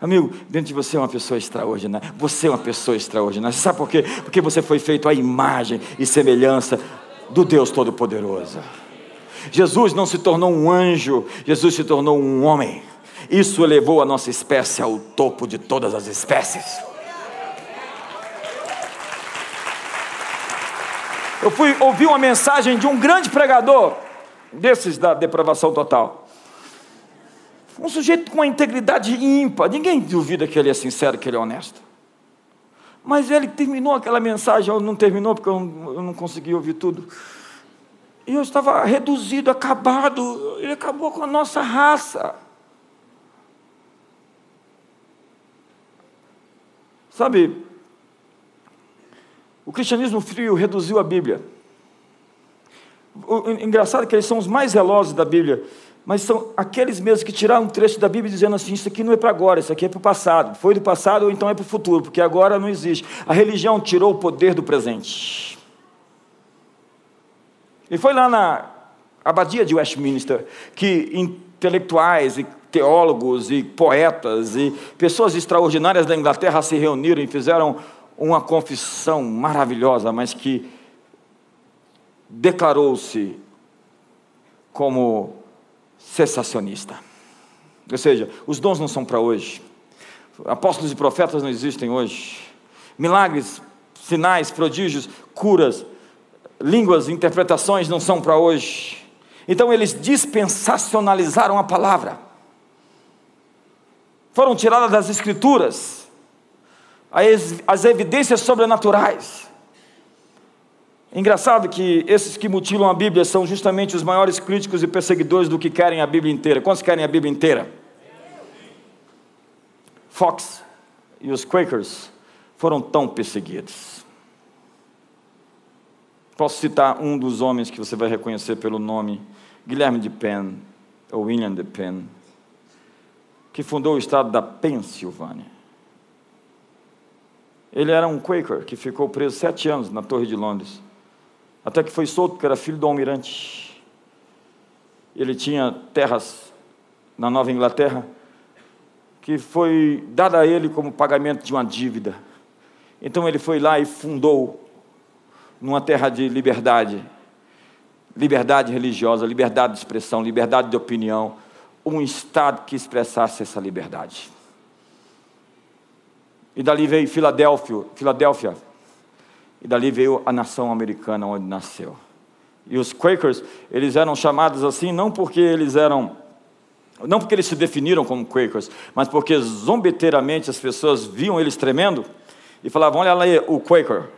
S2: Amigo, dentro de você é uma pessoa extraordinária. Você é uma pessoa extraordinária. Sabe por quê? Porque você foi feito à imagem e semelhança do Deus Todo-Poderoso. Jesus não se tornou um anjo, Jesus se tornou um homem. Isso elevou a nossa espécie ao topo de todas as espécies. Eu fui ouvir uma mensagem de um grande pregador, desses da depravação total. Um sujeito com uma integridade ímpar. Ninguém duvida que ele é sincero, que ele é honesto. Mas ele terminou aquela mensagem, ou não terminou porque eu não, eu não consegui ouvir tudo. E eu estava reduzido, acabado. Ele acabou com a nossa raça. Sabe, o cristianismo frio reduziu a Bíblia. O engraçado é que eles são os mais zelosos da Bíblia, mas são aqueles mesmos que tiraram um trecho da Bíblia dizendo assim: Isso aqui não é para agora, isso aqui é para o passado. Foi do passado ou então é para o futuro, porque agora não existe. A religião tirou o poder do presente. E foi lá na abadia de Westminster que intelectuais e teólogos e poetas e pessoas extraordinárias da Inglaterra se reuniram e fizeram uma confissão maravilhosa, mas que declarou-se como cessacionista. Ou seja, os dons não são para hoje. Apóstolos e profetas não existem hoje. Milagres, sinais, prodígios, curas, línguas, interpretações não são para hoje. Então eles dispensacionalizaram a palavra. foram tiradas das Escrituras as, as evidências sobrenaturais. Engraçado que esses que mutilam a Bíblia são justamente os maiores críticos e perseguidores do que querem a Bíblia inteira. Quantos querem a Bíblia inteira? Fox e os Quakers foram tão perseguidos. Posso citar um dos homens que você vai reconhecer pelo nome, Guilherme de Penn, ou William de Penn, que fundou o estado da Pensilvânia. Ele era um Quaker que ficou preso sete anos na Torre de Londres, até que foi solto porque era filho do almirante. Ele tinha terras na Nova Inglaterra que foi dada a ele como pagamento de uma dívida. Então ele foi lá e fundou numa terra de liberdade, liberdade religiosa, liberdade de expressão, liberdade de opinião, um Estado que expressasse essa liberdade. E dali veio Filadélfia, Filadélfia. E dali veio a nação americana onde nasceu. E os Quakers, eles eram chamados assim não porque eles eram não porque eles se definiram como Quakers, mas porque zombeteiramente as pessoas viam eles tremendo e falavam: Olha lá o Quaker.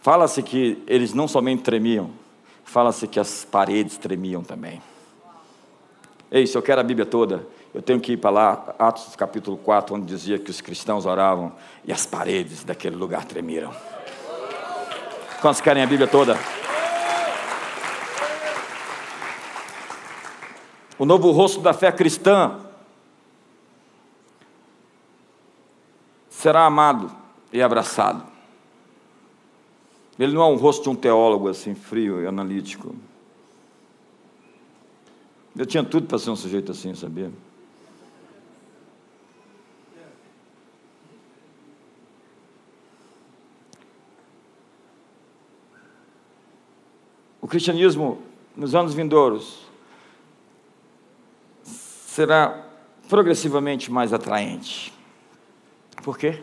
S2: Fala-se que eles não somente tremiam, fala-se que as paredes tremiam também. Ei, se eu quero a Bíblia toda, eu tenho que ir para lá, Atos capítulo 4, onde dizia que os cristãos oravam e as paredes daquele lugar tremiam. Quantos querem a Bíblia toda? O novo rosto da fé cristã será amado e abraçado. Ele não é um rosto de um teólogo assim, frio e analítico. Eu tinha tudo para ser um sujeito assim, sabia? O cristianismo, nos anos vindouros, será progressivamente mais atraente. Por quê?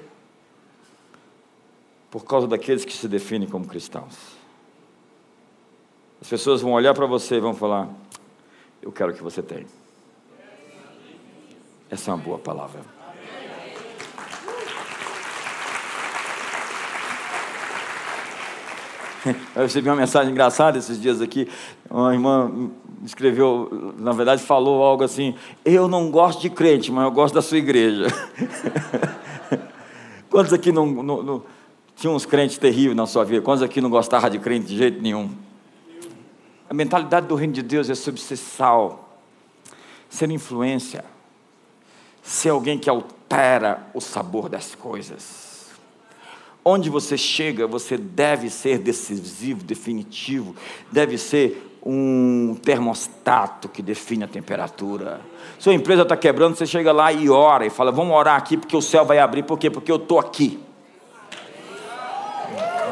S2: Por causa daqueles que se definem como cristãos. As pessoas vão olhar para você e vão falar: Eu quero que você tenha. Essa é uma boa palavra. Eu recebi uma mensagem engraçada esses dias aqui. Uma irmã escreveu, na verdade, falou algo assim: Eu não gosto de crente, mas eu gosto da sua igreja. Quantos aqui não, não, não tinham uns crentes terríveis na sua vida? Quantos aqui não gostavam de crente de jeito nenhum? A mentalidade do reino de Deus é sobre ser sal, ser influência, ser alguém que altera o sabor das coisas. Onde você chega, você deve ser decisivo, definitivo, deve ser um termostato que define a temperatura. Sua empresa está quebrando, você chega lá e ora e fala: Vamos orar aqui porque o céu vai abrir. Por quê? Porque eu estou aqui.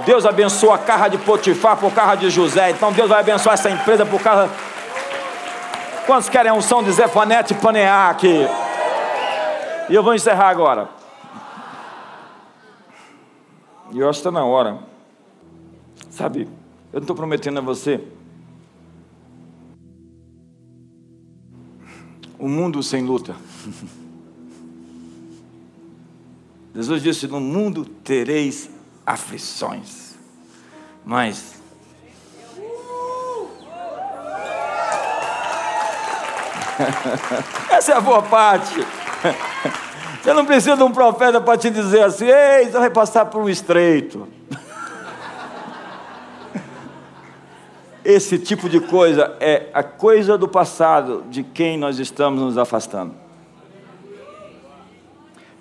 S2: Deus abençoa a carra de Potifar por carra de José. Então Deus vai abençoar essa empresa por causa. Quantos querem a unção de Zefanete panear aqui? E eu vou encerrar agora. E eu acho que está na hora. Sabe, eu não estou prometendo a você um mundo sem luta. Jesus disse: No mundo tereis aflições, mas essa é a boa parte. Você não precisa de um profeta para te dizer assim: ei, você vai passar por um estreito. Esse tipo de coisa é a coisa do passado de quem nós estamos nos afastando.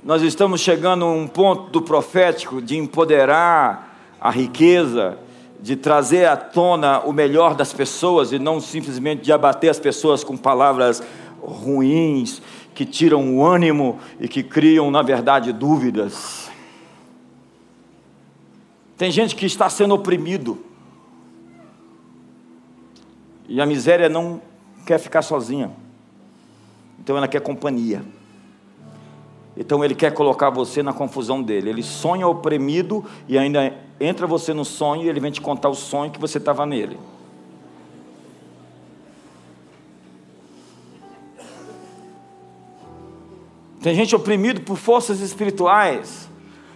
S2: Nós estamos chegando a um ponto do profético de empoderar a riqueza, de trazer à tona o melhor das pessoas e não simplesmente de abater as pessoas com palavras ruins que tiram o ânimo e que criam, na verdade, dúvidas. Tem gente que está sendo oprimido. E a miséria não quer ficar sozinha. Então ela quer companhia. Então ele quer colocar você na confusão dele. Ele sonha oprimido e ainda entra você no sonho e ele vem te contar o sonho que você estava nele. Tem gente oprimida por forças espirituais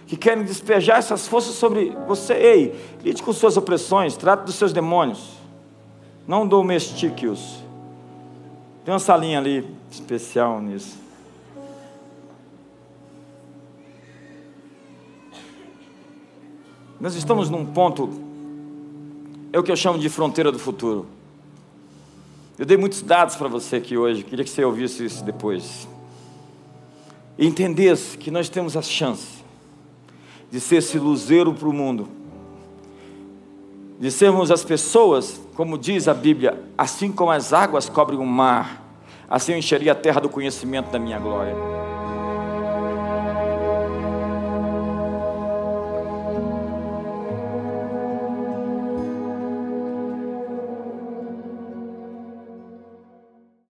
S2: que querem despejar essas forças sobre você. Ei, lide com suas opressões, trate dos seus demônios. Não domestique-os. Tem uma salinha ali especial nisso. Nós estamos num ponto, é o que eu chamo de fronteira do futuro. Eu dei muitos dados para você aqui hoje, queria que você ouvisse isso depois. E entendesse que nós temos a chance de ser esse luzeiro para o mundo, de sermos as pessoas, como diz a Bíblia, assim como as águas cobrem o mar, assim eu encheria a terra do conhecimento da minha glória.